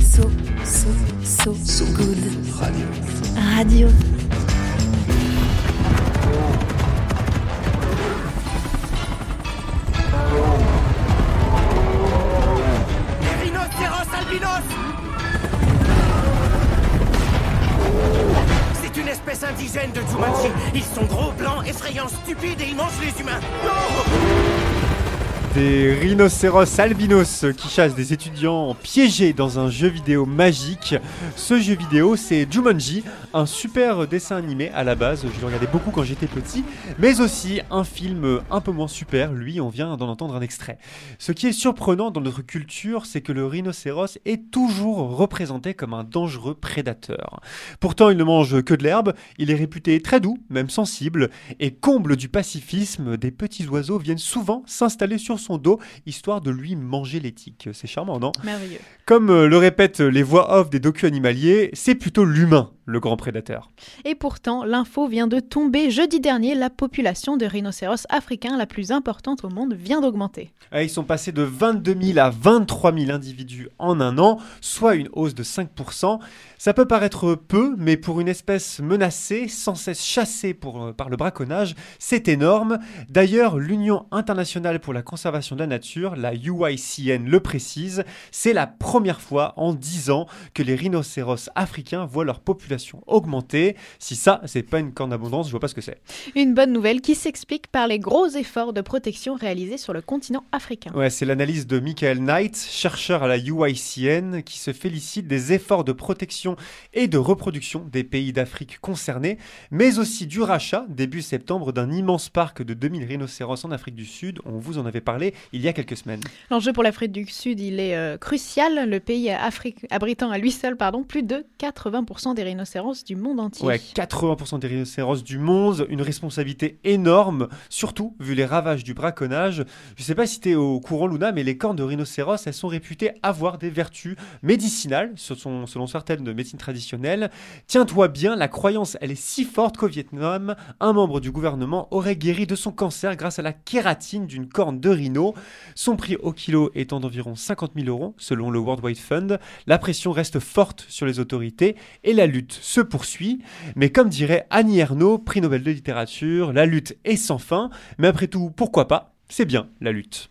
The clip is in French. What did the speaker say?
So, so, so, so good. Radio. Radio. Rhinocéros albinos C'est une espèce indigène de Jumanji. Ils sont gros, blancs, effrayants, stupides et ils mangent les humains. Des rhinocéros albinos qui chassent des étudiants piégés dans un jeu vidéo magique. Ce jeu vidéo, c'est Jumanji, un super dessin animé à la base. Je le regardais beaucoup quand j'étais petit, mais aussi un film un peu moins super. Lui, on vient d'en entendre un extrait. Ce qui est surprenant dans notre culture, c'est que le rhinocéros est toujours représenté comme un dangereux prédateur. Pourtant, il ne mange que de l'herbe. Il est réputé très doux, même sensible, et comble du pacifisme, des petits oiseaux viennent souvent s'installer sur son dos, histoire de lui manger l'éthique. C'est charmant, non? Merveilleux. Comme euh, le répètent les voix off des docu animaliers, c'est plutôt l'humain, le grand prédateur. Et pourtant, l'info vient de tomber jeudi dernier. La population de rhinocéros africains la plus importante au monde vient d'augmenter. Ah, Ils sont passés de 22 000 à 23 000 individus en un an, soit une hausse de 5%. Ça peut paraître peu, mais pour une espèce menacée, sans cesse chassée pour, euh, par le braconnage, c'est énorme. D'ailleurs, l'Union internationale pour la conservation de la nature, la UICN, le précise, c'est la première fois en 10 ans que les rhinocéros africains voient leur population augmenter. Si ça, c'est pas une corne d'abondance, je vois pas ce que c'est. Une bonne nouvelle qui s'explique par les gros efforts de protection réalisés sur le continent africain. Ouais, c'est l'analyse de Michael Knight, chercheur à la UICN, qui se félicite des efforts de protection et de reproduction des pays d'Afrique concernés, mais aussi du rachat, début septembre, d'un immense parc de 2000 rhinocéros en Afrique du Sud. On vous en avait parlé il y a quelques semaines. L'enjeu pour l'Afrique du Sud, il est euh, crucial. Le pays Afrique, abritant à lui seul pardon, plus de 80% des rhinocéros du monde entier. Ouais, 80% des rhinocéros du monde, une responsabilité énorme, surtout vu les ravages du braconnage. Je sais pas si tu es au courant, Luna, mais les cornes de rhinocéros, elles sont réputées avoir des vertus médicinales, ce sont, selon certaines de médecine traditionnelle. Tiens-toi bien, la croyance, elle est si forte qu'au Vietnam, un membre du gouvernement aurait guéri de son cancer grâce à la kératine d'une corne de rhino. Son prix au kilo étant d'environ 50 000 euros, selon le World Wide Fund. La pression reste forte sur les autorités et la lutte se poursuit. Mais comme dirait Annie Ernaux, prix Nobel de littérature, la lutte est sans fin. Mais après tout, pourquoi pas? C'est bien la lutte.